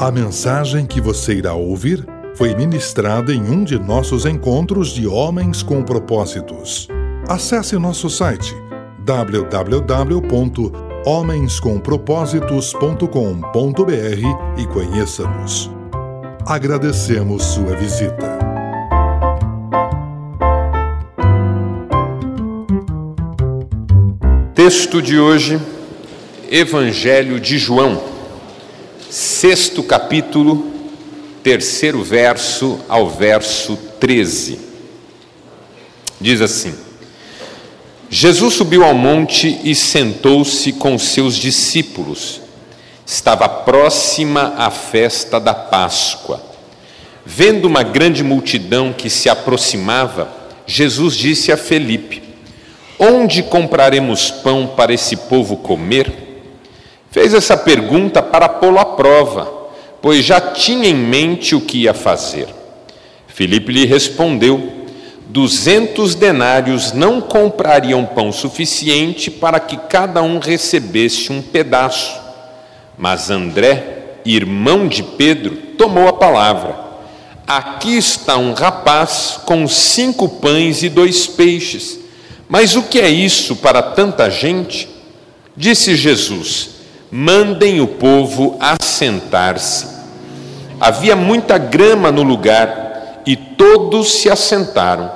A mensagem que você irá ouvir foi ministrada em um de nossos encontros de Homens com Propósitos. Acesse nosso site www.homenscompropósitos.com.br e conheça-nos. Agradecemos sua visita. Texto de hoje, Evangelho de João, sexto capítulo, terceiro verso ao verso 13. Diz assim: Jesus subiu ao monte e sentou-se com seus discípulos. Estava próxima a festa da Páscoa. Vendo uma grande multidão que se aproximava, Jesus disse a Felipe: Onde compraremos pão para esse povo comer? Fez essa pergunta para pô-lo à prova, pois já tinha em mente o que ia fazer. Filipe lhe respondeu: Duzentos denários não comprariam pão suficiente para que cada um recebesse um pedaço. Mas André, irmão de Pedro, tomou a palavra. Aqui está um rapaz com cinco pães e dois peixes. Mas o que é isso para tanta gente? Disse Jesus: Mandem o povo assentar-se. Havia muita grama no lugar e todos se assentaram.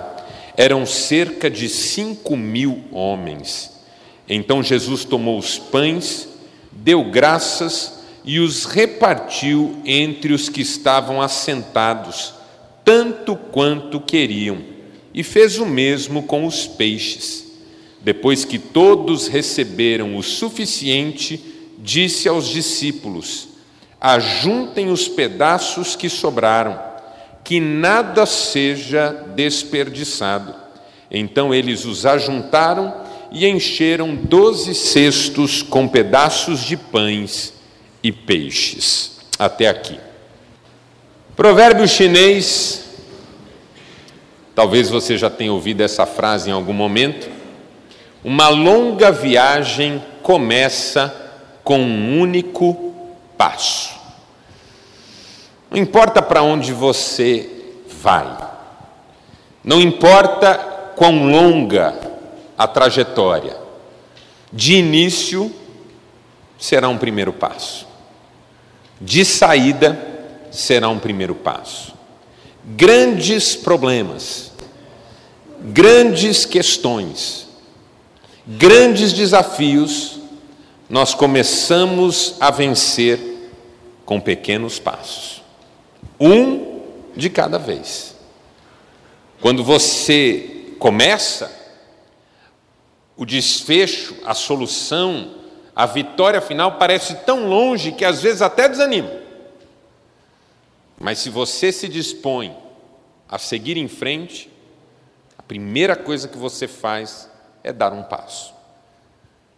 Eram cerca de cinco mil homens. Então Jesus tomou os pães, deu graças e os repartiu entre os que estavam assentados, tanto quanto queriam e fez o mesmo com os peixes. Depois que todos receberam o suficiente, disse aos discípulos: Ajuntem os pedaços que sobraram, que nada seja desperdiçado. Então eles os ajuntaram e encheram doze cestos com pedaços de pães e peixes. Até aqui. Provérbio chinês Talvez você já tenha ouvido essa frase em algum momento. Uma longa viagem começa com um único passo. Não importa para onde você vai, não importa quão longa a trajetória, de início será um primeiro passo, de saída será um primeiro passo. Grandes problemas, grandes questões, grandes desafios, nós começamos a vencer com pequenos passos, um de cada vez. Quando você começa, o desfecho, a solução, a vitória final parece tão longe que às vezes até desanima. Mas se você se dispõe a seguir em frente, a primeira coisa que você faz é dar um passo.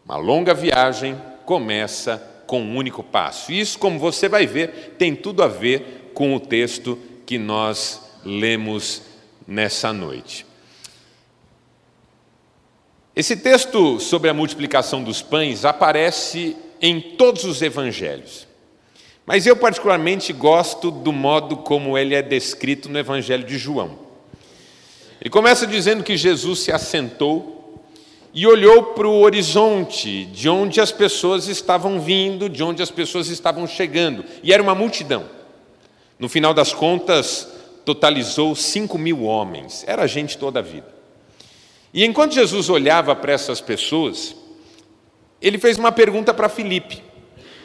Uma longa viagem começa com um único passo. Isso, como você vai ver, tem tudo a ver com o texto que nós lemos nessa noite. Esse texto sobre a multiplicação dos pães aparece em todos os evangelhos. Mas eu, particularmente, gosto do modo como ele é descrito no Evangelho de João. Ele começa dizendo que Jesus se assentou e olhou para o horizonte, de onde as pessoas estavam vindo, de onde as pessoas estavam chegando, e era uma multidão. No final das contas, totalizou cinco mil homens, era gente toda a vida. E enquanto Jesus olhava para essas pessoas, ele fez uma pergunta para Filipe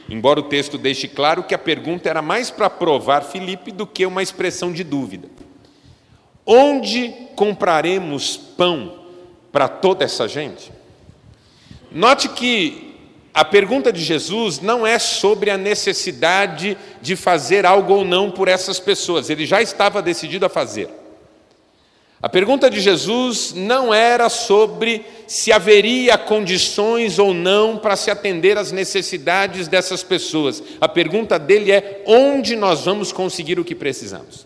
embora o texto deixe claro que a pergunta era mais para provar Filipe do que uma expressão de dúvida. Onde compraremos pão para toda essa gente? Note que a pergunta de Jesus não é sobre a necessidade de fazer algo ou não por essas pessoas, ele já estava decidido a fazer. A pergunta de Jesus não era sobre se haveria condições ou não para se atender às necessidades dessas pessoas. A pergunta dele é: onde nós vamos conseguir o que precisamos?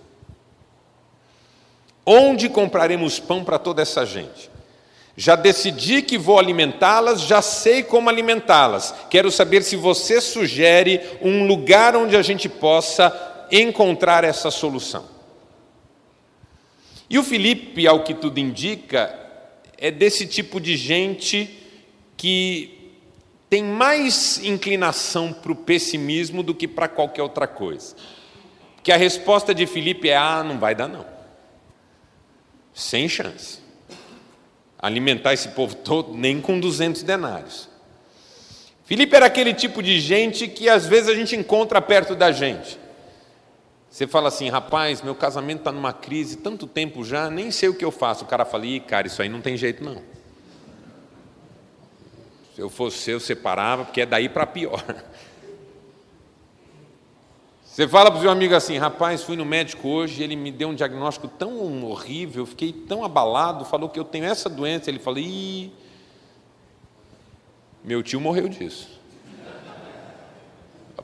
Onde compraremos pão para toda essa gente? Já decidi que vou alimentá-las, já sei como alimentá-las. Quero saber se você sugere um lugar onde a gente possa encontrar essa solução. E o Felipe, ao que tudo indica, é desse tipo de gente que tem mais inclinação para o pessimismo do que para qualquer outra coisa. Que a resposta de Felipe é: ah, não vai dar não. Sem chance alimentar esse povo todo, nem com 200 denários. Filipe era aquele tipo de gente que às vezes a gente encontra perto da gente. Você fala assim, rapaz, meu casamento está numa crise tanto tempo já, nem sei o que eu faço. O cara fala, Ih, cara, isso aí não tem jeito não. Se eu fosse eu, separava, porque é daí para pior. Você fala para o seu amigo assim, rapaz, fui no médico hoje, ele me deu um diagnóstico tão horrível, fiquei tão abalado, falou que eu tenho essa doença. Ele falou, ih, meu tio morreu disso.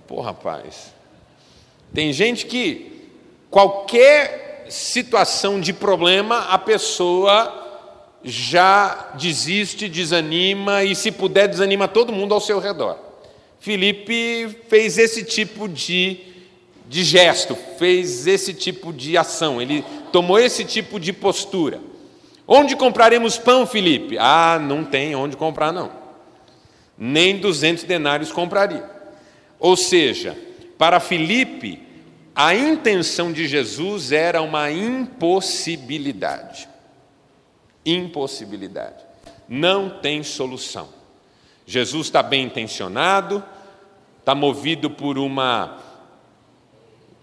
Pô, rapaz, tem gente que qualquer situação de problema, a pessoa já desiste, desanima e, se puder, desanima todo mundo ao seu redor. Felipe fez esse tipo de de gesto, fez esse tipo de ação, ele tomou esse tipo de postura. Onde compraremos pão, Felipe? Ah, não tem onde comprar, não. Nem 200 denários compraria. Ou seja, para Felipe, a intenção de Jesus era uma impossibilidade. Impossibilidade. Não tem solução. Jesus está bem intencionado, está movido por uma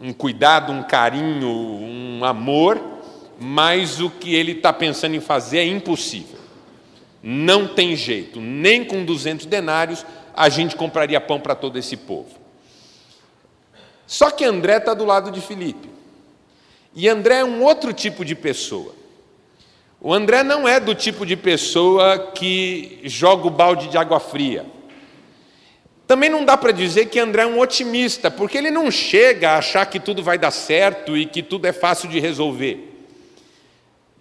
um cuidado, um carinho, um amor, mas o que ele está pensando em fazer é impossível. Não tem jeito, nem com 200 denários a gente compraria pão para todo esse povo. Só que André está do lado de Filipe. E André é um outro tipo de pessoa. O André não é do tipo de pessoa que joga o balde de água fria. Também não dá para dizer que André é um otimista, porque ele não chega a achar que tudo vai dar certo e que tudo é fácil de resolver.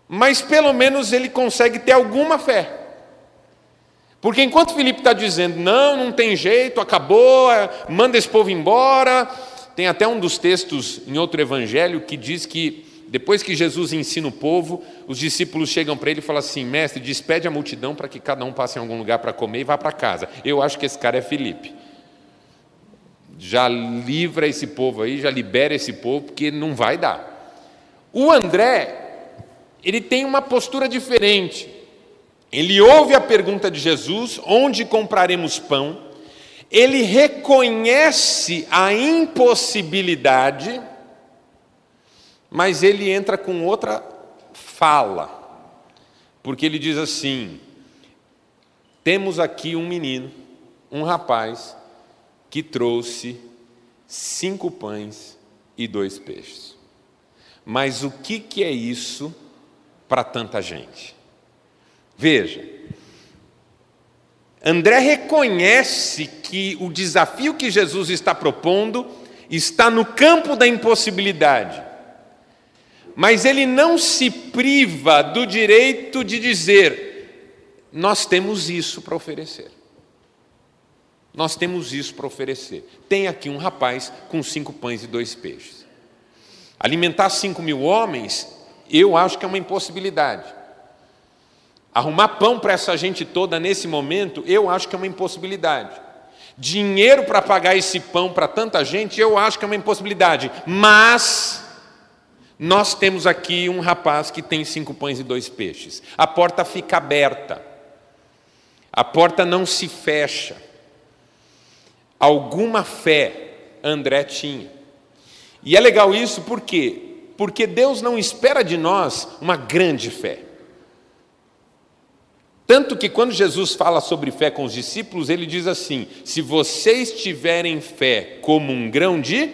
Mas pelo menos ele consegue ter alguma fé. Porque enquanto Felipe está dizendo, não, não tem jeito, acabou, é, manda esse povo embora. Tem até um dos textos em outro evangelho que diz que depois que Jesus ensina o povo, os discípulos chegam para ele e falam assim: Mestre, despede a multidão para que cada um passe em algum lugar para comer e vá para casa. Eu acho que esse cara é Felipe. Já livra esse povo aí, já libera esse povo, porque não vai dar. O André, ele tem uma postura diferente. Ele ouve a pergunta de Jesus: onde compraremos pão? Ele reconhece a impossibilidade mas ele entra com outra fala, porque ele diz assim: temos aqui um menino, um rapaz, que trouxe cinco pães e dois peixes. Mas o que, que é isso para tanta gente? Veja, André reconhece que o desafio que Jesus está propondo está no campo da impossibilidade mas ele não se priva do direito de dizer: nós temos isso para oferecer. Nós temos isso para oferecer. Tem aqui um rapaz com cinco pães e dois peixes. Alimentar cinco mil homens, eu acho que é uma impossibilidade. Arrumar pão para essa gente toda nesse momento, eu acho que é uma impossibilidade. Dinheiro para pagar esse pão para tanta gente, eu acho que é uma impossibilidade. Mas nós temos aqui um rapaz que tem cinco pães e dois peixes. A porta fica aberta. A porta não se fecha. Alguma fé André tinha. E é legal isso por quê? Porque Deus não espera de nós uma grande fé. Tanto que quando Jesus fala sobre fé com os discípulos, ele diz assim: se vocês tiverem fé como um grão de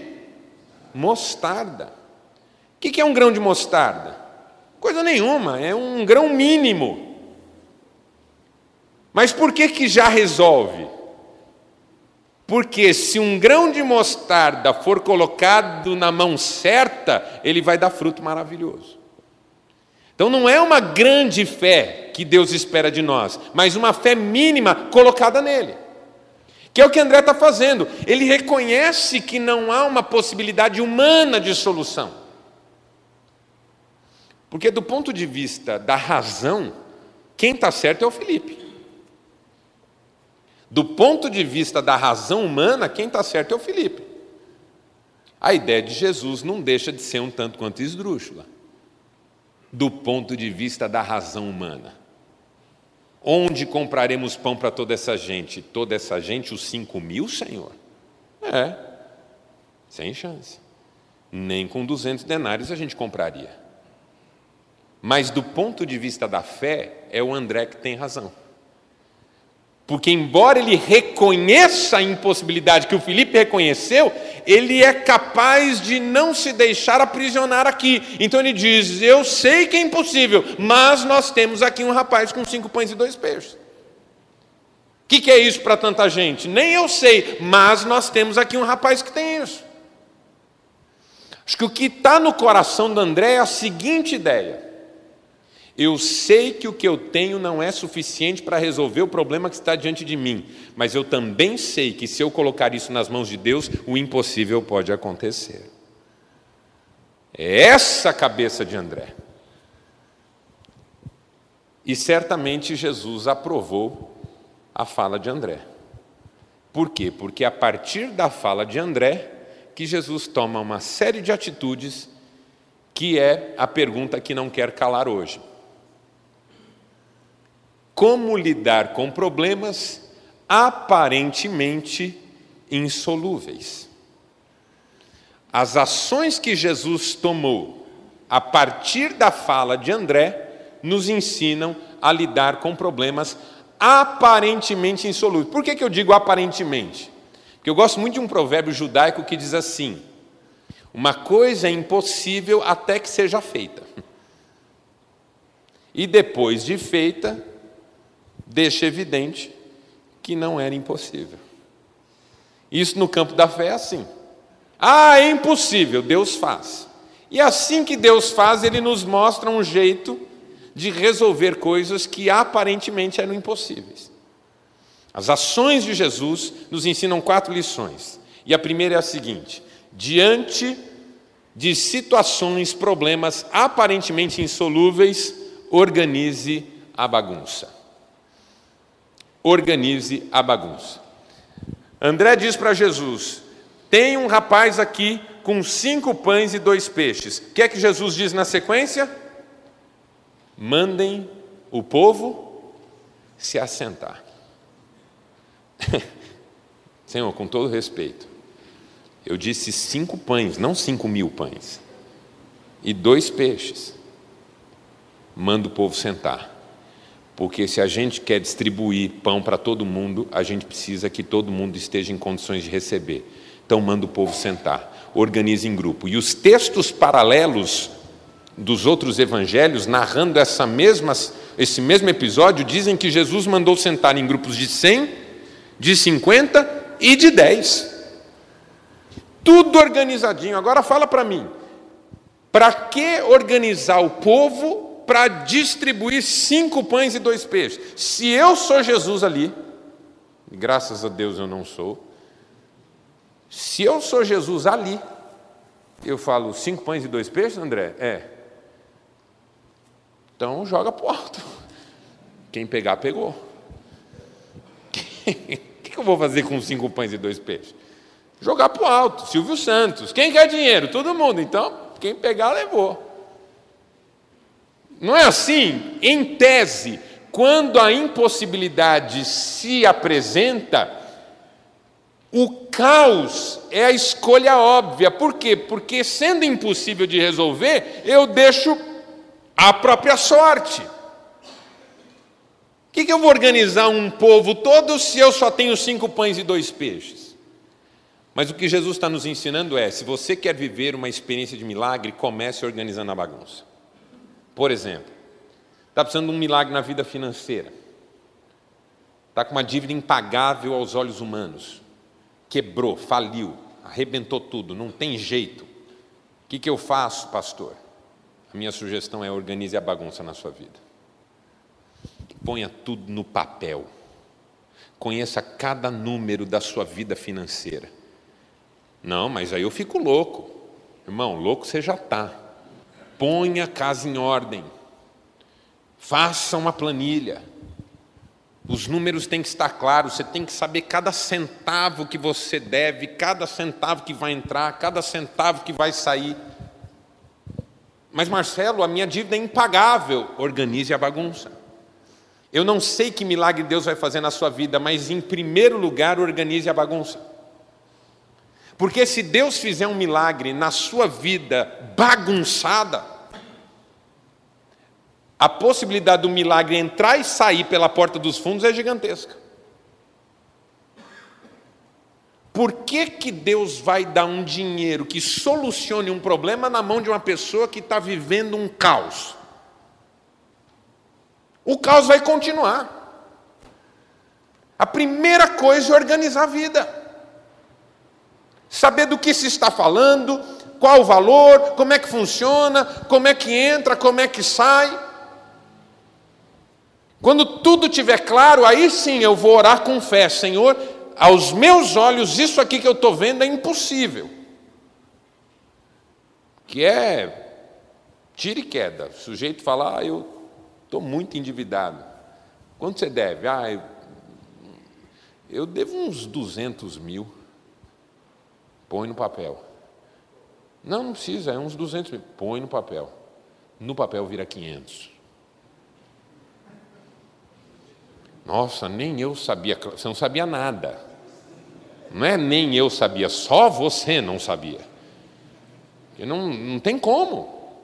mostarda, o que é um grão de mostarda? Coisa nenhuma, é um grão mínimo. Mas por que, que já resolve? Porque se um grão de mostarda for colocado na mão certa, ele vai dar fruto maravilhoso. Então não é uma grande fé que Deus espera de nós, mas uma fé mínima colocada nele. Que é o que André está fazendo. Ele reconhece que não há uma possibilidade humana de solução. Porque, do ponto de vista da razão, quem está certo é o Felipe. Do ponto de vista da razão humana, quem está certo é o Felipe. A ideia de Jesus não deixa de ser um tanto quanto esdrúxula, do ponto de vista da razão humana. Onde compraremos pão para toda essa gente? Toda essa gente, os cinco mil, Senhor? É, sem chance. Nem com duzentos denários a gente compraria. Mas do ponto de vista da fé, é o André que tem razão. Porque, embora ele reconheça a impossibilidade que o Felipe reconheceu, ele é capaz de não se deixar aprisionar aqui. Então ele diz: Eu sei que é impossível, mas nós temos aqui um rapaz com cinco pães e dois peixes. O que, que é isso para tanta gente? Nem eu sei, mas nós temos aqui um rapaz que tem isso. Acho que o que está no coração do André é a seguinte ideia eu sei que o que eu tenho não é suficiente para resolver o problema que está diante de mim, mas eu também sei que se eu colocar isso nas mãos de Deus, o impossível pode acontecer. É essa a cabeça de André. E certamente Jesus aprovou a fala de André. Por quê? Porque a partir da fala de André, que Jesus toma uma série de atitudes que é a pergunta que não quer calar hoje como lidar com problemas aparentemente insolúveis. As ações que Jesus tomou a partir da fala de André nos ensinam a lidar com problemas aparentemente insolúveis. Por que, que eu digo aparentemente? Porque eu gosto muito de um provérbio judaico que diz assim: uma coisa é impossível até que seja feita. E depois de feita, deixa evidente que não era impossível. Isso no campo da fé é assim. Ah, é impossível, Deus faz. E assim que Deus faz, Ele nos mostra um jeito de resolver coisas que aparentemente eram impossíveis. As ações de Jesus nos ensinam quatro lições. E a primeira é a seguinte: diante de situações, problemas aparentemente insolúveis, organize a bagunça organize a bagunça. André diz para Jesus: tem um rapaz aqui com cinco pães e dois peixes. O que é que Jesus diz na sequência? Mandem o povo se assentar. Senhor, com todo respeito, eu disse cinco pães, não cinco mil pães, e dois peixes. Manda o povo sentar. Porque se a gente quer distribuir pão para todo mundo, a gente precisa que todo mundo esteja em condições de receber. Então manda o povo sentar, organize em grupo. E os textos paralelos dos outros evangelhos, narrando essa mesma, esse mesmo episódio, dizem que Jesus mandou sentar em grupos de 100, de 50 e de 10. Tudo organizadinho. Agora fala para mim, para que organizar o povo para distribuir cinco pães e dois peixes. Se eu sou Jesus ali, graças a Deus eu não sou, se eu sou Jesus ali, eu falo cinco pães e dois peixes, André? É. Então joga para o alto. Quem pegar, pegou. O que eu vou fazer com cinco pães e dois peixes? Jogar para o alto. Silvio Santos. Quem quer dinheiro? Todo mundo. Então, quem pegar, levou. Não é assim? Em tese, quando a impossibilidade se apresenta, o caos é a escolha óbvia. Por quê? Porque sendo impossível de resolver, eu deixo a própria sorte. O que, que eu vou organizar um povo todo se eu só tenho cinco pães e dois peixes? Mas o que Jesus está nos ensinando é: se você quer viver uma experiência de milagre, comece organizando a bagunça. Por exemplo, está precisando de um milagre na vida financeira, está com uma dívida impagável aos olhos humanos, quebrou, faliu, arrebentou tudo, não tem jeito. O que, que eu faço, pastor? A minha sugestão é organize a bagunça na sua vida. Ponha tudo no papel. Conheça cada número da sua vida financeira. Não, mas aí eu fico louco. Irmão, louco você já está. Ponha a casa em ordem. Faça uma planilha. Os números têm que estar claros, você tem que saber cada centavo que você deve, cada centavo que vai entrar, cada centavo que vai sair. Mas Marcelo, a minha dívida é impagável. Organize a bagunça. Eu não sei que milagre Deus vai fazer na sua vida, mas em primeiro lugar, organize a bagunça. Porque se Deus fizer um milagre na sua vida bagunçada, a possibilidade do milagre entrar e sair pela porta dos fundos é gigantesca. Por que, que Deus vai dar um dinheiro que solucione um problema na mão de uma pessoa que está vivendo um caos? O caos vai continuar. A primeira coisa é organizar a vida. Saber do que se está falando, qual o valor, como é que funciona, como é que entra, como é que sai. Quando tudo estiver claro, aí sim eu vou orar com fé, Senhor, aos meus olhos, isso aqui que eu estou vendo é impossível. Que é tira e queda. O sujeito fala, ah, eu Estou muito endividado. Quanto você deve? Ah, eu, eu devo uns 200 mil. Põe no papel. Não, não precisa, é uns 200 mil. Põe no papel. No papel vira 500. Nossa, nem eu sabia, você não sabia nada. Não é nem eu sabia, só você não sabia. Porque não, não tem como.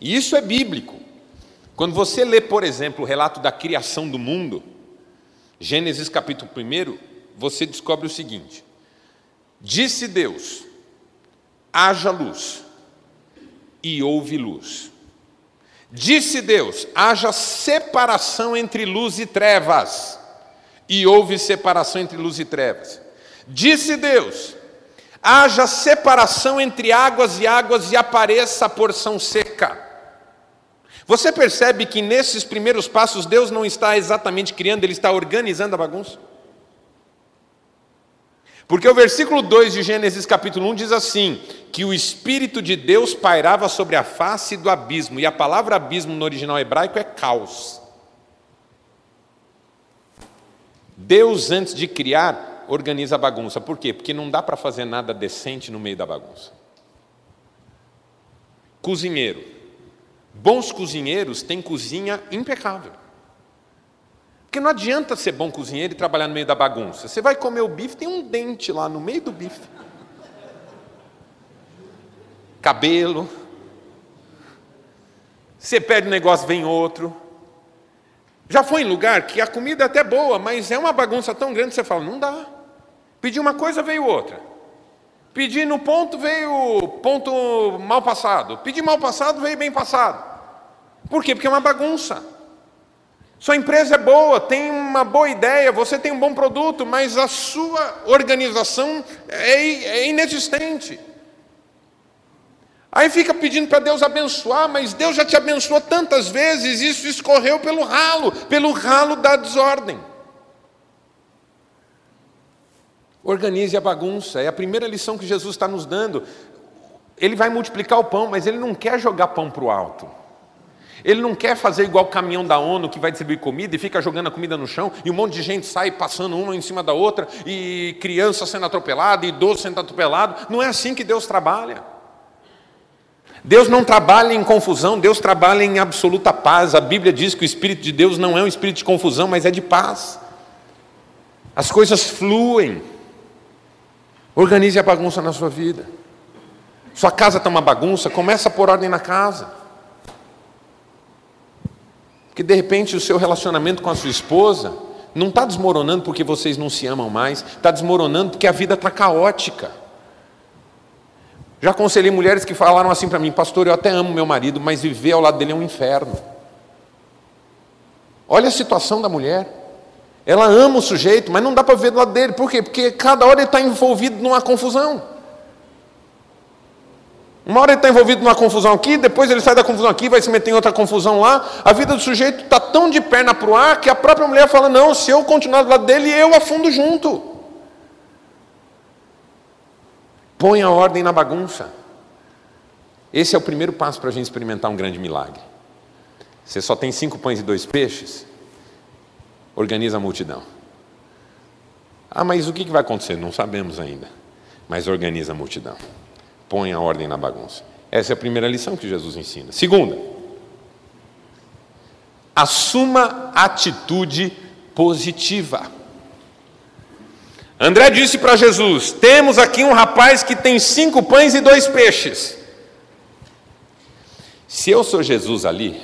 E isso é bíblico. Quando você lê, por exemplo, o relato da criação do mundo, Gênesis capítulo 1, você descobre o seguinte: Disse Deus: haja luz, e houve luz. Disse Deus: haja separação entre luz e trevas, e houve separação entre luz e trevas. Disse Deus: haja separação entre águas e águas, e apareça a porção seca. Você percebe que nesses primeiros passos Deus não está exatamente criando, Ele está organizando a bagunça? Porque o versículo 2 de Gênesis capítulo 1 diz assim: que o Espírito de Deus pairava sobre a face do abismo, e a palavra abismo no original hebraico é caos. Deus, antes de criar, organiza a bagunça. Por quê? Porque não dá para fazer nada decente no meio da bagunça. Cozinheiro. Bons cozinheiros têm cozinha impecável. Porque não adianta ser bom cozinheiro e trabalhar no meio da bagunça. Você vai comer o bife, tem um dente lá no meio do bife. Cabelo. Você perde um negócio, vem outro. Já foi em lugar que a comida é até boa, mas é uma bagunça tão grande que você fala, não dá. Pedi uma coisa, veio outra. Pedi no ponto, veio ponto mal passado. Pedi mal passado, veio bem passado. Por quê? Porque é uma bagunça. Sua empresa é boa, tem uma boa ideia, você tem um bom produto, mas a sua organização é, é inexistente. Aí fica pedindo para Deus abençoar, mas Deus já te abençoou tantas vezes, isso escorreu pelo ralo, pelo ralo da desordem. Organize a bagunça, é a primeira lição que Jesus está nos dando. Ele vai multiplicar o pão, mas ele não quer jogar pão para o alto. Ele não quer fazer igual o caminhão da ONU que vai distribuir comida e fica jogando a comida no chão e um monte de gente sai passando uma em cima da outra e criança sendo atropelada, idoso sendo atropelado. Não é assim que Deus trabalha. Deus não trabalha em confusão, Deus trabalha em absoluta paz. A Bíblia diz que o Espírito de Deus não é um espírito de confusão, mas é de paz. As coisas fluem. Organize a bagunça na sua vida. Sua casa está uma bagunça, começa a pôr ordem na casa. Porque de repente o seu relacionamento com a sua esposa não está desmoronando porque vocês não se amam mais, está desmoronando porque a vida está caótica. Já aconselhei mulheres que falaram assim para mim, pastor, eu até amo meu marido, mas viver ao lado dele é um inferno. Olha a situação da mulher. Ela ama o sujeito, mas não dá para ver do lado dele. Por quê? Porque cada hora ele está envolvido numa confusão. Uma hora ele está envolvido numa confusão aqui, depois ele sai da confusão aqui, vai se meter em outra confusão lá. A vida do sujeito está tão de perna para o ar que a própria mulher fala: não, se eu continuar do lado dele, eu afundo junto. Põe a ordem na bagunça. Esse é o primeiro passo para a gente experimentar um grande milagre. Você só tem cinco pães e dois peixes? Organiza a multidão. Ah, mas o que vai acontecer? Não sabemos ainda. Mas organiza a multidão. Põe a ordem na bagunça. Essa é a primeira lição que Jesus ensina. Segunda, assuma atitude positiva. André disse para Jesus: Temos aqui um rapaz que tem cinco pães e dois peixes. Se eu sou Jesus ali,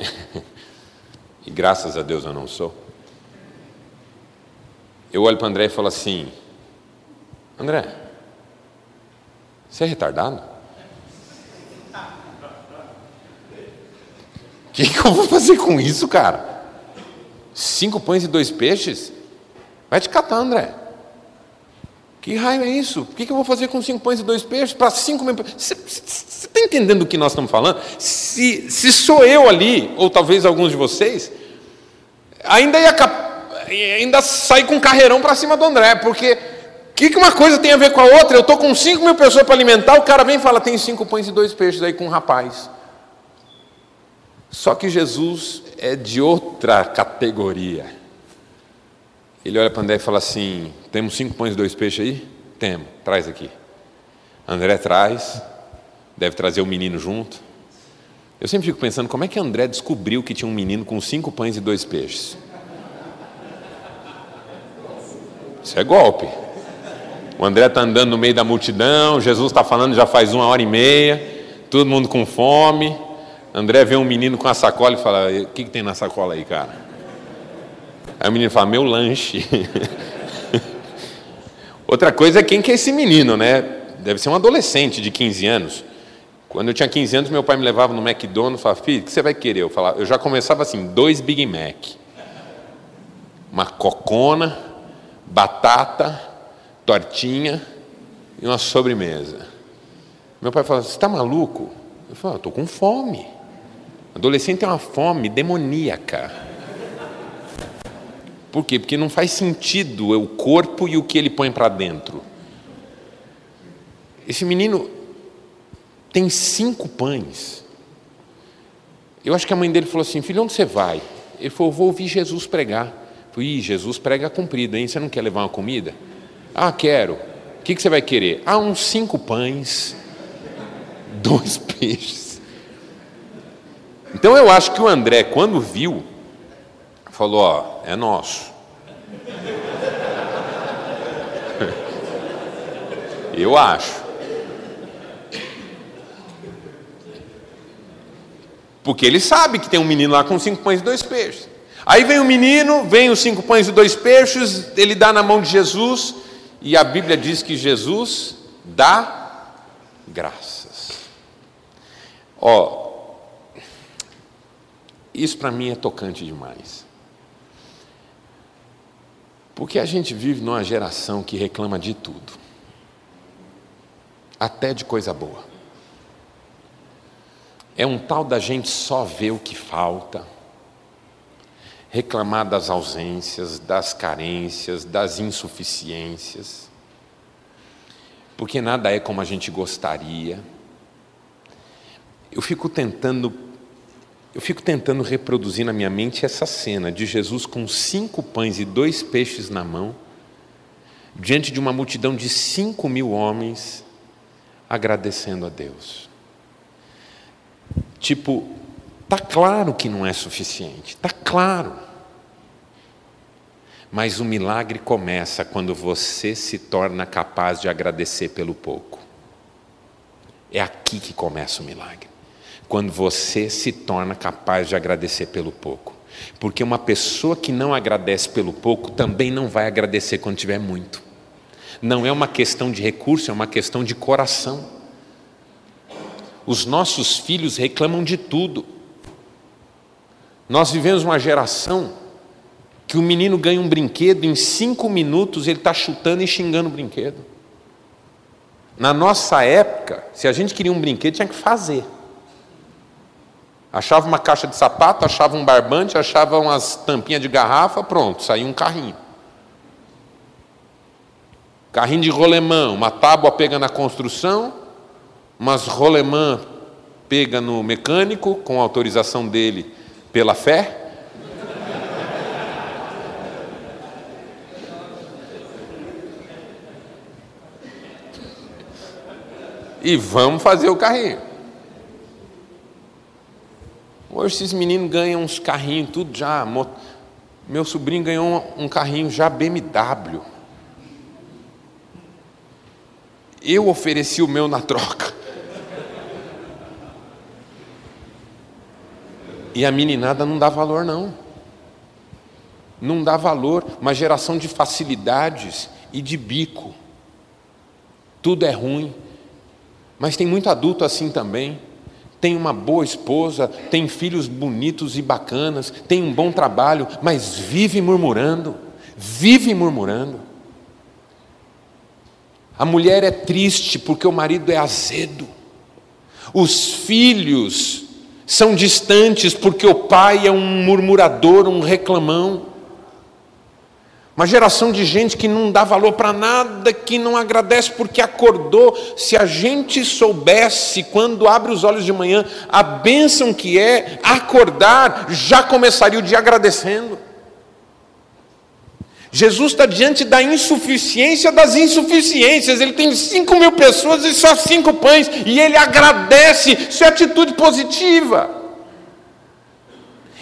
e graças a Deus eu não sou, eu olho para André e falo assim: André, você é retardado? Que, que eu vou fazer com isso, cara? Cinco pães e dois peixes? Vai te catar, André. Que raio é isso? O que, que eu vou fazer com cinco pães e dois peixes para cinco mil Você está entendendo o que nós estamos falando? Se, se sou eu ali, ou talvez alguns de vocês, ainda ia ainda sair com um carreirão para cima do André, porque o que, que uma coisa tem a ver com a outra? Eu estou com 5 mil pessoas para alimentar, o cara vem e fala: tem cinco pães e dois peixes aí com um rapaz. Só que Jesus é de outra categoria. Ele olha para André e fala assim: temos cinco pães e dois peixes aí? Temos, traz aqui. André traz, deve trazer o menino junto. Eu sempre fico pensando como é que André descobriu que tinha um menino com cinco pães e dois peixes. Isso é golpe. O André está andando no meio da multidão, Jesus está falando já faz uma hora e meia, todo mundo com fome. André vê um menino com a sacola e fala: O que, que tem na sacola aí, cara? Aí o menino fala: Meu lanche. Outra coisa é quem que é esse menino, né? Deve ser um adolescente de 15 anos. Quando eu tinha 15 anos, meu pai me levava no McDonald's e falava: Filho, o que você vai querer? Eu, falava, eu já começava assim: dois Big Mac, uma cocona batata, tortinha e uma sobremesa. Meu pai falou: Você está maluco? Eu falei: Estou com fome. Adolescente tem uma fome demoníaca. Por quê? Porque não faz sentido o corpo e o que ele põe para dentro. Esse menino tem cinco pães. Eu acho que a mãe dele falou assim: Filho, onde você vai? Ele falou: Vou ouvir Jesus pregar. Ih, Jesus prega cumprido, hein? Você não quer levar uma comida? Ah, quero. O que, que você vai querer? Ah, uns cinco pães, dois peixes. Então eu acho que o André, quando viu, falou: Ó, é nosso. Eu acho. Porque ele sabe que tem um menino lá com cinco pães e dois peixes. Aí vem o menino, vem os cinco pães e dois peixes, ele dá na mão de Jesus, e a Bíblia diz que Jesus dá graças. Ó, isso para mim é tocante demais. Porque a gente vive numa geração que reclama de tudo, até de coisa boa. É um tal da gente só ver o que falta reclamar das ausências, das carências, das insuficiências, porque nada é como a gente gostaria. Eu fico tentando, eu fico tentando reproduzir na minha mente essa cena de Jesus com cinco pães e dois peixes na mão, diante de uma multidão de cinco mil homens, agradecendo a Deus. Tipo, Está claro que não é suficiente, está claro. Mas o milagre começa quando você se torna capaz de agradecer pelo pouco. É aqui que começa o milagre. Quando você se torna capaz de agradecer pelo pouco. Porque uma pessoa que não agradece pelo pouco também não vai agradecer quando tiver muito. Não é uma questão de recurso, é uma questão de coração. Os nossos filhos reclamam de tudo. Nós vivemos uma geração que o menino ganha um brinquedo, em cinco minutos ele está chutando e xingando o brinquedo. Na nossa época, se a gente queria um brinquedo, tinha que fazer. Achava uma caixa de sapato, achava um barbante, achava umas tampinhas de garrafa, pronto, saía um carrinho. Carrinho de rolemã, uma tábua pega na construção, umas rolemã pega no mecânico, com autorização dele pela fé. E vamos fazer o carrinho. Hoje esses meninos ganham uns carrinhos, tudo já. Meu sobrinho ganhou um carrinho já BMW. Eu ofereci o meu na troca. E a meninada não dá valor, não. Não dá valor. Uma geração de facilidades e de bico. Tudo é ruim. Mas tem muito adulto assim também. Tem uma boa esposa, tem filhos bonitos e bacanas, tem um bom trabalho, mas vive murmurando, vive murmurando. A mulher é triste porque o marido é azedo. Os filhos são distantes porque o pai é um murmurador, um reclamão. Uma geração de gente que não dá valor para nada, que não agradece porque acordou. Se a gente soubesse, quando abre os olhos de manhã, a bênção que é acordar, já começaria o dia agradecendo. Jesus está diante da insuficiência das insuficiências. Ele tem cinco mil pessoas e só cinco pães, e ele agradece. Isso é atitude positiva.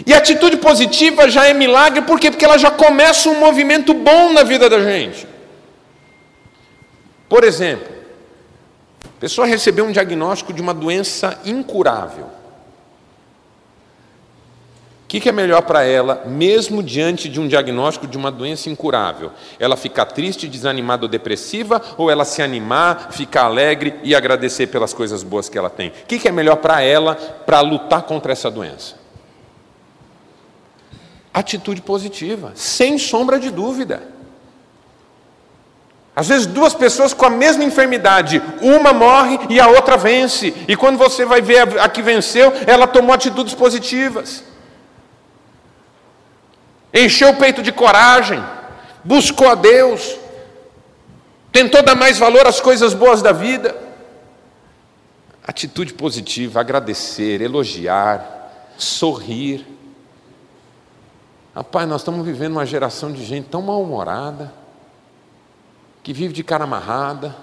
E a atitude positiva já é milagre, por quê? Porque ela já começa um movimento bom na vida da gente. Por exemplo, a pessoa recebeu um diagnóstico de uma doença incurável. O que, que é melhor para ela, mesmo diante de um diagnóstico de uma doença incurável? Ela ficar triste, desanimada ou depressiva, ou ela se animar, ficar alegre e agradecer pelas coisas boas que ela tem? O que, que é melhor para ela para lutar contra essa doença? Atitude positiva, sem sombra de dúvida. Às vezes, duas pessoas com a mesma enfermidade, uma morre e a outra vence, e quando você vai ver a que venceu, ela tomou atitudes positivas encheu o peito de coragem, buscou a Deus, tentou dar mais valor às coisas boas da vida. Atitude positiva, agradecer, elogiar, sorrir. Rapaz, nós estamos vivendo uma geração de gente tão mal-humorada, que vive de cara amarrada.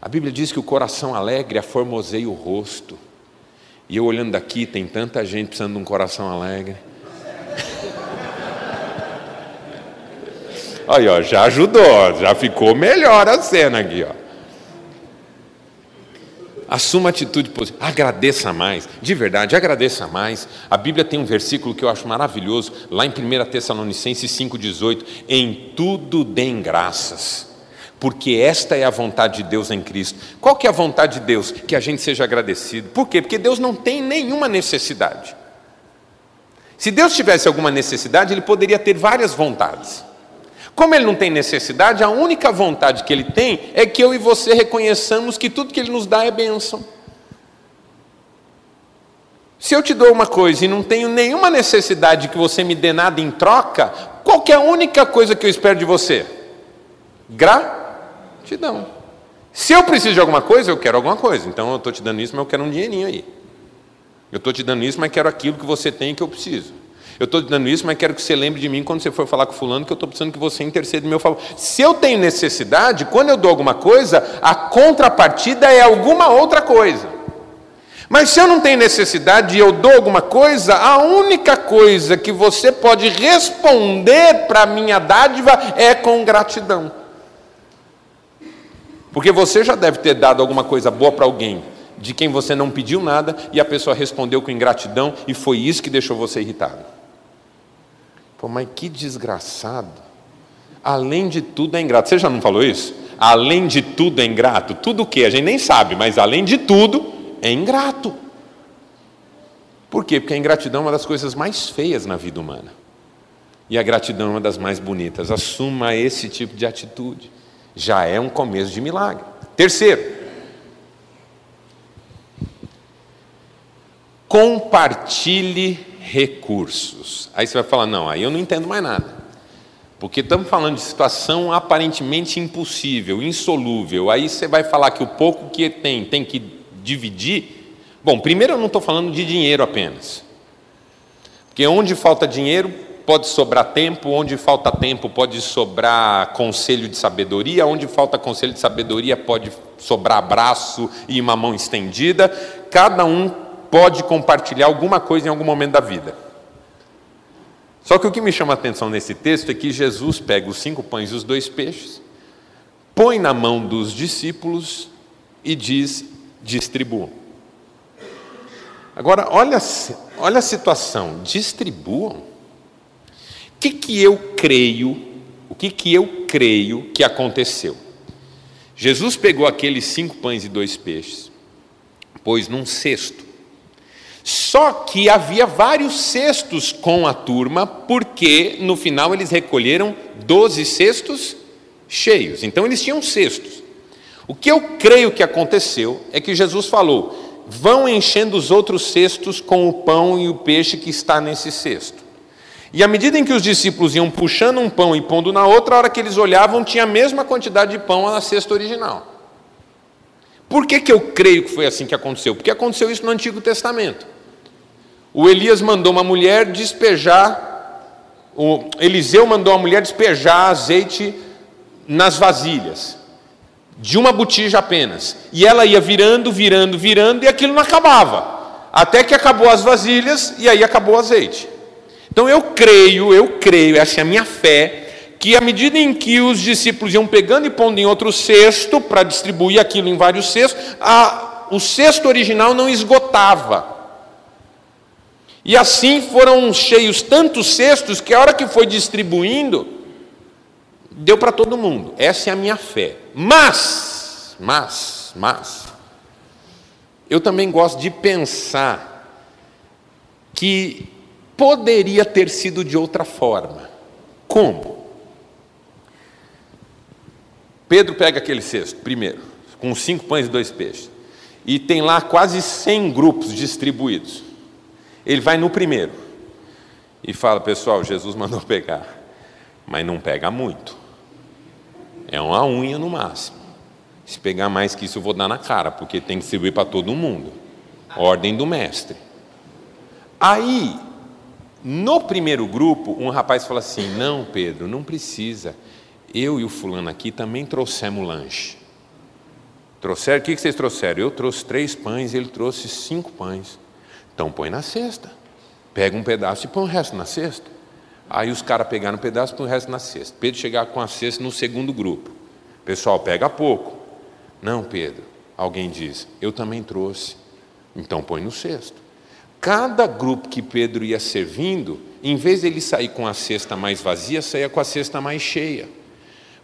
A Bíblia diz que o coração alegre aformoseia o rosto. E eu olhando daqui, tem tanta gente precisando de um coração alegre. Aí, ó, já ajudou, já ficou melhor a cena aqui, ó. Assuma atitude positiva, agradeça mais, de verdade, agradeça mais. A Bíblia tem um versículo que eu acho maravilhoso, lá em 1 Tessalonicenses 5,18: Em tudo deem graças, porque esta é a vontade de Deus em Cristo. Qual que é a vontade de Deus? Que a gente seja agradecido. Por quê? Porque Deus não tem nenhuma necessidade. Se Deus tivesse alguma necessidade, Ele poderia ter várias vontades. Como ele não tem necessidade, a única vontade que ele tem é que eu e você reconheçamos que tudo que ele nos dá é bênção. Se eu te dou uma coisa e não tenho nenhuma necessidade que você me dê nada em troca, qual é a única coisa que eu espero de você? Gratidão. Se eu preciso de alguma coisa, eu quero alguma coisa. Então eu estou te dando isso, mas eu quero um dinheirinho aí. Eu estou te dando isso, mas quero aquilo que você tem que eu preciso. Eu estou dando isso, mas quero que você lembre de mim quando você for falar com fulano, que eu estou precisando que você interceda em meu favor. Se eu tenho necessidade, quando eu dou alguma coisa, a contrapartida é alguma outra coisa. Mas se eu não tenho necessidade e eu dou alguma coisa, a única coisa que você pode responder para a minha dádiva é com gratidão. Porque você já deve ter dado alguma coisa boa para alguém, de quem você não pediu nada, e a pessoa respondeu com ingratidão, e foi isso que deixou você irritado. Pô, mas que desgraçado. Além de tudo é ingrato. Você já não falou isso? Além de tudo é ingrato. Tudo o que? A gente nem sabe, mas além de tudo é ingrato. Por quê? Porque a ingratidão é uma das coisas mais feias na vida humana. E a gratidão é uma das mais bonitas. Assuma esse tipo de atitude. Já é um começo de milagre. Terceiro, compartilhe recursos. Aí você vai falar: não, aí eu não entendo mais nada. Porque estamos falando de situação aparentemente impossível, insolúvel. Aí você vai falar que o pouco que tem tem que dividir. Bom, primeiro eu não estou falando de dinheiro apenas. Porque onde falta dinheiro, pode sobrar tempo, onde falta tempo, pode sobrar conselho de sabedoria, onde falta conselho de sabedoria, pode sobrar abraço e uma mão estendida. Cada um pode compartilhar alguma coisa em algum momento da vida. Só que o que me chama a atenção nesse texto é que Jesus pega os cinco pães e os dois peixes, põe na mão dos discípulos e diz: distribuam. Agora, olha, olha a situação: distribuam. O que, que eu creio, o que, que eu creio que aconteceu? Jesus pegou aqueles cinco pães e dois peixes, pôs num cesto, só que havia vários cestos com a turma, porque no final eles recolheram 12 cestos cheios. Então eles tinham cestos. O que eu creio que aconteceu é que Jesus falou: vão enchendo os outros cestos com o pão e o peixe que está nesse cesto. E à medida em que os discípulos iam puxando um pão e pondo na outra, a hora que eles olhavam, tinha a mesma quantidade de pão na cesta original. Por que, que eu creio que foi assim que aconteceu? Porque aconteceu isso no Antigo Testamento. O Elias mandou uma mulher despejar, o Eliseu mandou uma mulher despejar azeite nas vasilhas, de uma botija apenas. E ela ia virando, virando, virando, e aquilo não acabava. Até que acabou as vasilhas e aí acabou o azeite. Então eu creio, eu creio, essa é a minha fé, que à medida em que os discípulos iam pegando e pondo em outro cesto, para distribuir aquilo em vários cestos, a, o cesto original não esgotava. E assim foram cheios tantos cestos que a hora que foi distribuindo, deu para todo mundo. Essa é a minha fé. Mas, mas, mas, eu também gosto de pensar que poderia ter sido de outra forma. Como? Pedro pega aquele cesto, primeiro, com cinco pães e dois peixes, e tem lá quase cem grupos distribuídos. Ele vai no primeiro e fala: Pessoal, Jesus mandou pegar, mas não pega muito. É uma unha no máximo. Se pegar mais que isso, eu vou dar na cara, porque tem que servir para todo mundo. Ordem do mestre. Aí, no primeiro grupo, um rapaz fala assim: Não, Pedro, não precisa. Eu e o fulano aqui também trouxemos lanche. Trouxeram? O que vocês trouxeram? Eu trouxe três pães, ele trouxe cinco pães. Então põe na cesta. Pega um pedaço e põe o resto na cesta. Aí os caras pegaram um pedaço e põe o resto na cesta. Pedro chegar com a cesta no segundo grupo. Pessoal, pega pouco. Não, Pedro. Alguém diz, eu também trouxe. Então põe no cesto. Cada grupo que Pedro ia servindo, em vez de ele sair com a cesta mais vazia, saía com a cesta mais cheia.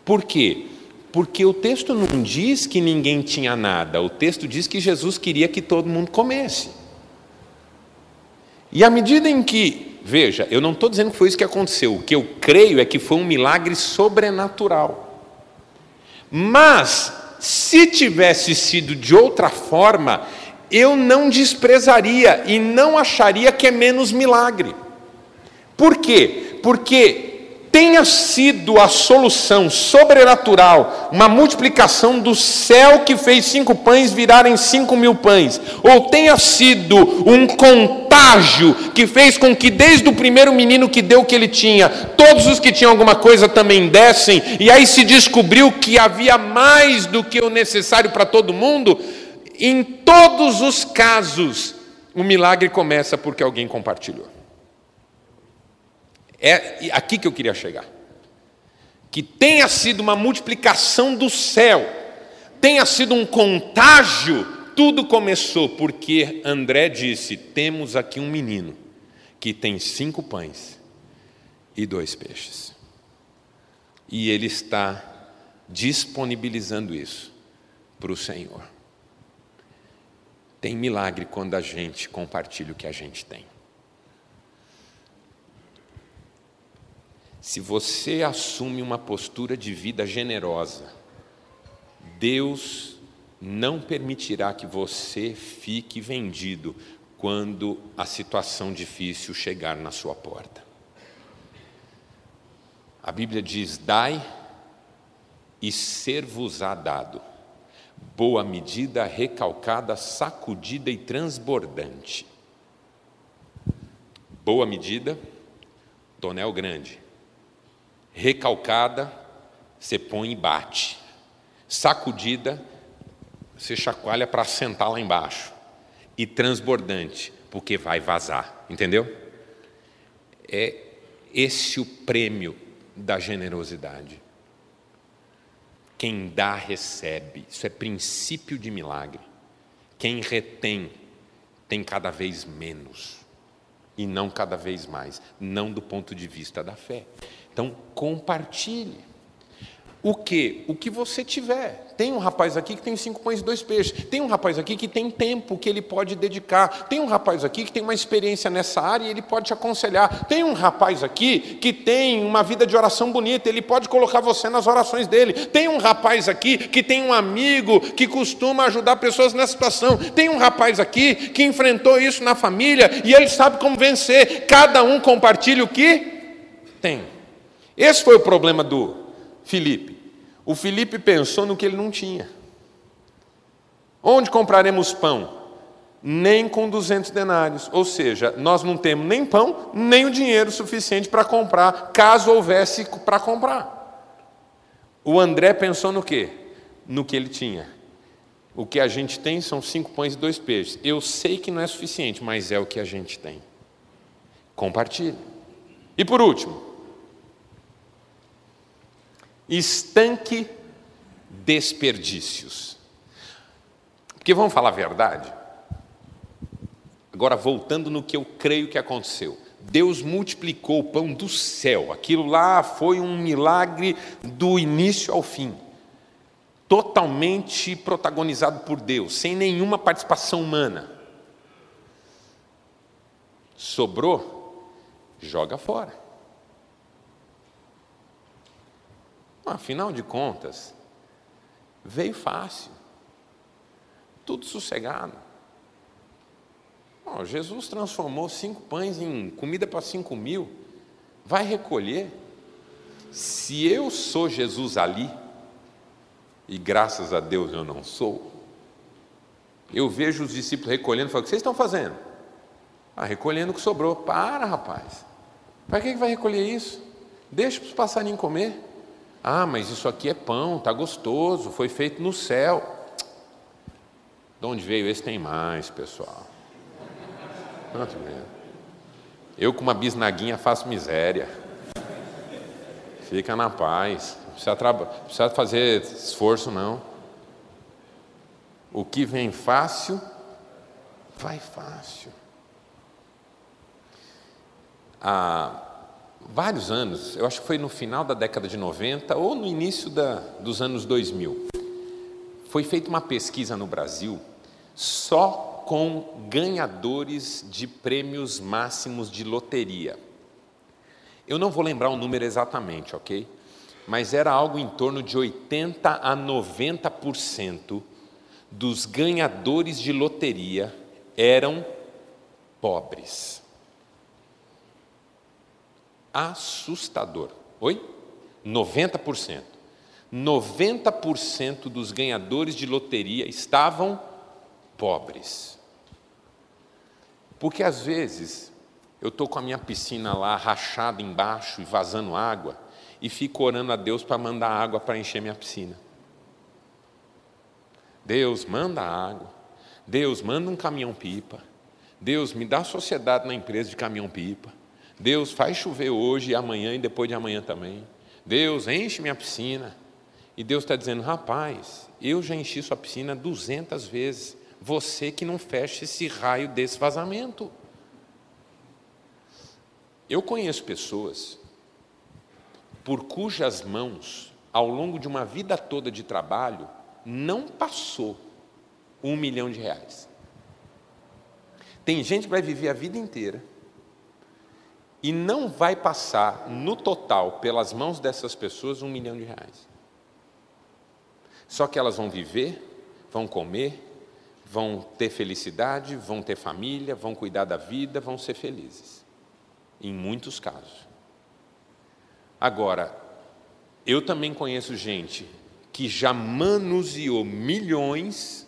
Por quê? Porque o texto não diz que ninguém tinha nada, o texto diz que Jesus queria que todo mundo comesse. E à medida em que, veja, eu não estou dizendo que foi isso que aconteceu, o que eu creio é que foi um milagre sobrenatural. Mas, se tivesse sido de outra forma, eu não desprezaria e não acharia que é menos milagre. Por quê? Porque tenha sido a solução sobrenatural, uma multiplicação do céu que fez cinco pães virarem cinco mil pães, ou tenha sido um contágio que fez com que desde o primeiro menino que deu o que ele tinha, todos os que tinham alguma coisa também dessem, e aí se descobriu que havia mais do que o necessário para todo mundo, em todos os casos, o milagre começa porque alguém compartilhou. É aqui que eu queria chegar. Que tenha sido uma multiplicação do céu, tenha sido um contágio, tudo começou porque André disse: temos aqui um menino que tem cinco pães e dois peixes. E ele está disponibilizando isso para o Senhor. Tem milagre quando a gente compartilha o que a gente tem. Se você assume uma postura de vida generosa, Deus não permitirá que você fique vendido quando a situação difícil chegar na sua porta. A Bíblia diz: dai e ser-vos-á dado, boa medida, recalcada, sacudida e transbordante. Boa medida, tonel grande. Recalcada, você põe e bate. Sacudida, você chacoalha para sentar lá embaixo. E transbordante, porque vai vazar, entendeu? É esse o prêmio da generosidade. Quem dá, recebe. Isso é princípio de milagre. Quem retém, tem cada vez menos. E não cada vez mais. Não do ponto de vista da fé. Então, compartilhe. O que? O que você tiver. Tem um rapaz aqui que tem cinco pães e dois peixes. Tem um rapaz aqui que tem tempo que ele pode dedicar. Tem um rapaz aqui que tem uma experiência nessa área e ele pode te aconselhar. Tem um rapaz aqui que tem uma vida de oração bonita, ele pode colocar você nas orações dele. Tem um rapaz aqui que tem um amigo que costuma ajudar pessoas nessa situação. Tem um rapaz aqui que enfrentou isso na família e ele sabe como vencer. Cada um compartilha o que tem. Esse foi o problema do Filipe. O Filipe pensou no que ele não tinha. Onde compraremos pão? Nem com 200 denários. Ou seja, nós não temos nem pão, nem o dinheiro suficiente para comprar, caso houvesse para comprar. O André pensou no quê? No que ele tinha. O que a gente tem são cinco pães e dois peixes. Eu sei que não é suficiente, mas é o que a gente tem. Compartilhe. E por último, estanque desperdícios. Porque vamos falar a verdade? Agora, voltando no que eu creio que aconteceu. Deus multiplicou o pão do céu, aquilo lá foi um milagre do início ao fim, totalmente protagonizado por Deus, sem nenhuma participação humana. Sobrou, joga fora. Afinal de contas, veio fácil, tudo sossegado. Jesus transformou cinco pães em comida para cinco mil, vai recolher. Se eu sou Jesus ali, e graças a Deus eu não sou, eu vejo os discípulos recolhendo e falo: O que vocês estão fazendo? Ah, recolhendo o que sobrou. Para, rapaz. Para que vai recolher isso? Deixa para os passarinhos comer. Ah, mas isso aqui é pão, está gostoso, foi feito no céu. De onde veio esse tem mais, pessoal. Eu com uma bisnaguinha faço miséria. Fica na paz. Não precisa, precisa fazer esforço, não. O que vem fácil, vai fácil. Ah, vários anos, eu acho que foi no final da década de 90 ou no início da, dos anos 2000, foi feita uma pesquisa no Brasil só com ganhadores de prêmios máximos de loteria. Eu não vou lembrar o número exatamente, ok? Mas era algo em torno de 80 a 90% dos ganhadores de loteria eram pobres assustador. Oi? 90%. 90% dos ganhadores de loteria estavam pobres. Porque às vezes eu estou com a minha piscina lá rachada embaixo e vazando água e fico orando a Deus para mandar água para encher minha piscina. Deus, manda água. Deus, manda um caminhão-pipa. Deus, me dá sociedade na empresa de caminhão-pipa. Deus faz chover hoje e amanhã e depois de amanhã também. Deus enche minha piscina. E Deus está dizendo: rapaz, eu já enchi sua piscina 200 vezes. Você que não fecha esse raio desse vazamento. Eu conheço pessoas por cujas mãos, ao longo de uma vida toda de trabalho, não passou um milhão de reais. Tem gente que vai viver a vida inteira e não vai passar, no total, pelas mãos dessas pessoas, um milhão de reais. Só que elas vão viver, vão comer, vão ter felicidade, vão ter família, vão cuidar da vida, vão ser felizes. Em muitos casos. Agora, eu também conheço gente que já manuseou milhões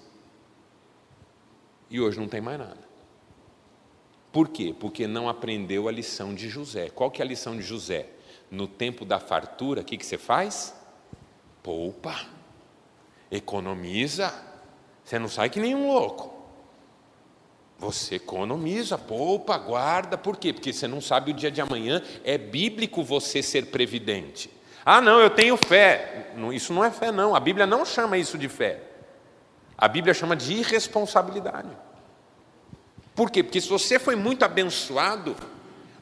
e hoje não tem mais nada. Por quê? Porque não aprendeu a lição de José. Qual que é a lição de José? No tempo da fartura, o que, que você faz? Poupa, economiza, você não sai que nem um louco. Você economiza, poupa, guarda, por quê? Porque você não sabe o dia de amanhã, é bíblico você ser previdente. Ah, não, eu tenho fé. Isso não é fé, não. A Bíblia não chama isso de fé. A Bíblia chama de irresponsabilidade. Por quê? Porque se você foi muito abençoado,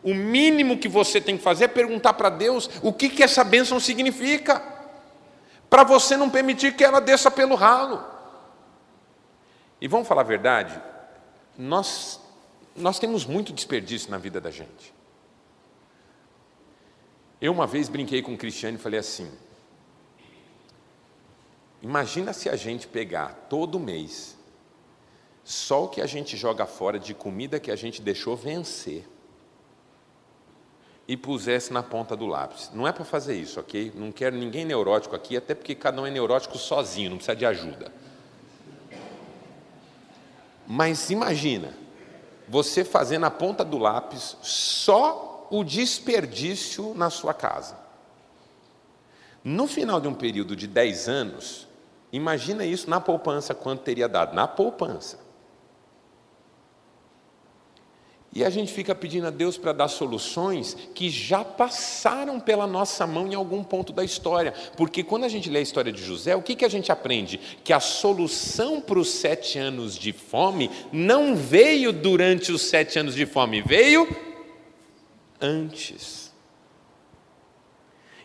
o mínimo que você tem que fazer é perguntar para Deus o que, que essa bênção significa, para você não permitir que ela desça pelo ralo. E vamos falar a verdade, nós, nós temos muito desperdício na vida da gente. Eu uma vez brinquei com o Cristiano e falei assim: imagina se a gente pegar todo mês só o que a gente joga fora de comida que a gente deixou vencer e pusesse na ponta do lápis. Não é para fazer isso, ok? Não quero ninguém neurótico aqui, até porque cada um é neurótico sozinho, não precisa de ajuda. Mas imagina, você fazer na ponta do lápis só o desperdício na sua casa. No final de um período de 10 anos, imagina isso na poupança, quanto teria dado? Na poupança. E a gente fica pedindo a Deus para dar soluções que já passaram pela nossa mão em algum ponto da história. Porque quando a gente lê a história de José, o que, que a gente aprende? Que a solução para os sete anos de fome não veio durante os sete anos de fome, veio antes.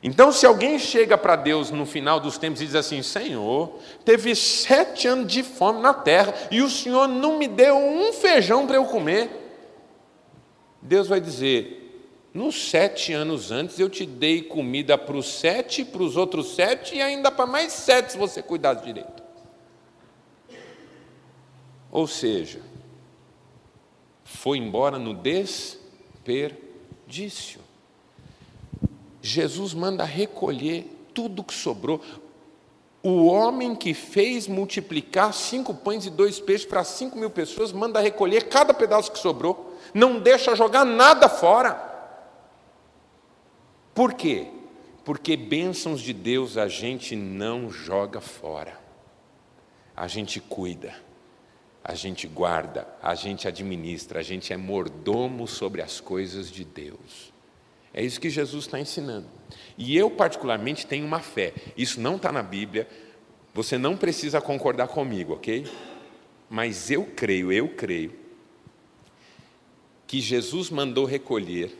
Então, se alguém chega para Deus no final dos tempos e diz assim: Senhor, teve sete anos de fome na terra e o Senhor não me deu um feijão para eu comer. Deus vai dizer: nos sete anos antes eu te dei comida para os sete, para os outros sete e ainda para mais sete se você cuidar direito. Ou seja, foi embora no desperdício. Jesus manda recolher tudo que sobrou. O homem que fez multiplicar cinco pães e dois peixes para cinco mil pessoas manda recolher cada pedaço que sobrou não deixa jogar nada fora. Por quê? Porque bênçãos de Deus a gente não joga fora, a gente cuida, a gente guarda, a gente administra, a gente é mordomo sobre as coisas de Deus. É isso que Jesus está ensinando. E eu, particularmente, tenho uma fé. Isso não está na Bíblia, você não precisa concordar comigo, ok? Mas eu creio, eu creio que Jesus mandou recolher,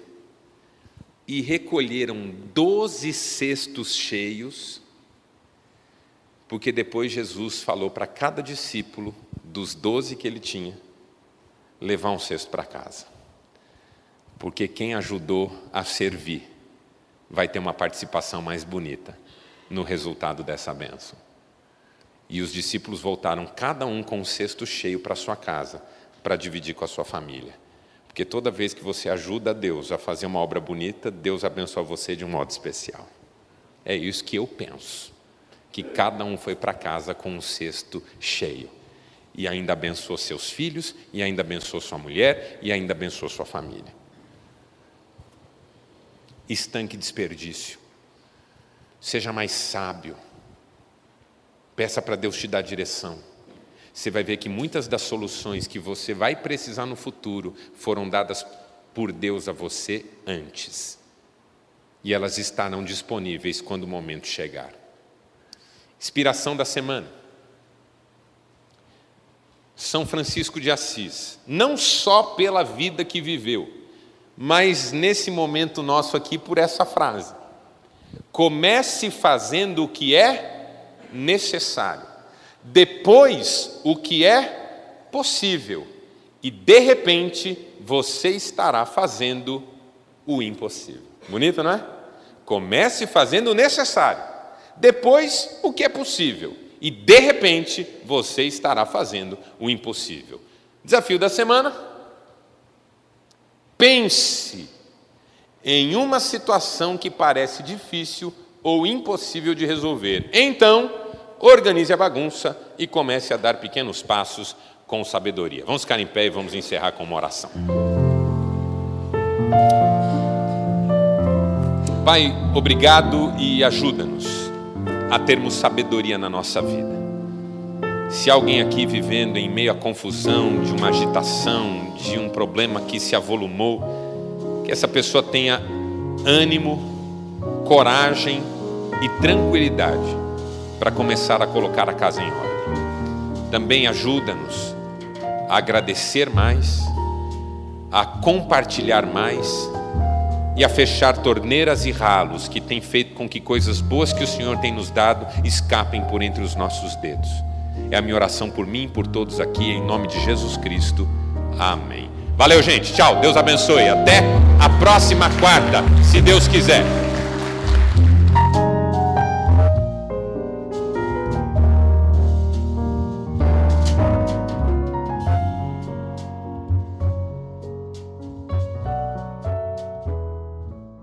e recolheram doze cestos cheios, porque depois Jesus falou para cada discípulo, dos doze que ele tinha, levar um cesto para casa. Porque quem ajudou a servir vai ter uma participação mais bonita no resultado dessa bênção. E os discípulos voltaram, cada um com um cesto cheio para sua casa, para dividir com a sua família. Porque toda vez que você ajuda Deus a fazer uma obra bonita, Deus abençoa você de um modo especial. É isso que eu penso. Que cada um foi para casa com um cesto cheio. E ainda abençoou seus filhos, e ainda abençoou sua mulher, e ainda abençoou sua família. Estanque desperdício. Seja mais sábio. Peça para Deus te dar direção você vai ver que muitas das soluções que você vai precisar no futuro foram dadas por Deus a você antes. E elas estarão disponíveis quando o momento chegar. Inspiração da semana. São Francisco de Assis, não só pela vida que viveu, mas nesse momento nosso aqui por essa frase: comece fazendo o que é necessário depois o que é possível, e de repente você estará fazendo o impossível. Bonito, não é? Comece fazendo o necessário, depois o que é possível, e de repente você estará fazendo o impossível. Desafio da semana: pense em uma situação que parece difícil ou impossível de resolver. Então, organize a bagunça e comece a dar pequenos passos com sabedoria. Vamos ficar em pé e vamos encerrar com uma oração. Pai, obrigado e ajuda-nos a termos sabedoria na nossa vida. Se alguém aqui vivendo em meio à confusão, de uma agitação, de um problema que se avolumou, que essa pessoa tenha ânimo, coragem e tranquilidade para começar a colocar a casa em ordem. Também ajuda-nos a agradecer mais, a compartilhar mais e a fechar torneiras e ralos que têm feito com que coisas boas que o Senhor tem nos dado escapem por entre os nossos dedos. É a minha oração por mim e por todos aqui, em nome de Jesus Cristo. Amém. Valeu, gente. Tchau. Deus abençoe. Até a próxima quarta, se Deus quiser.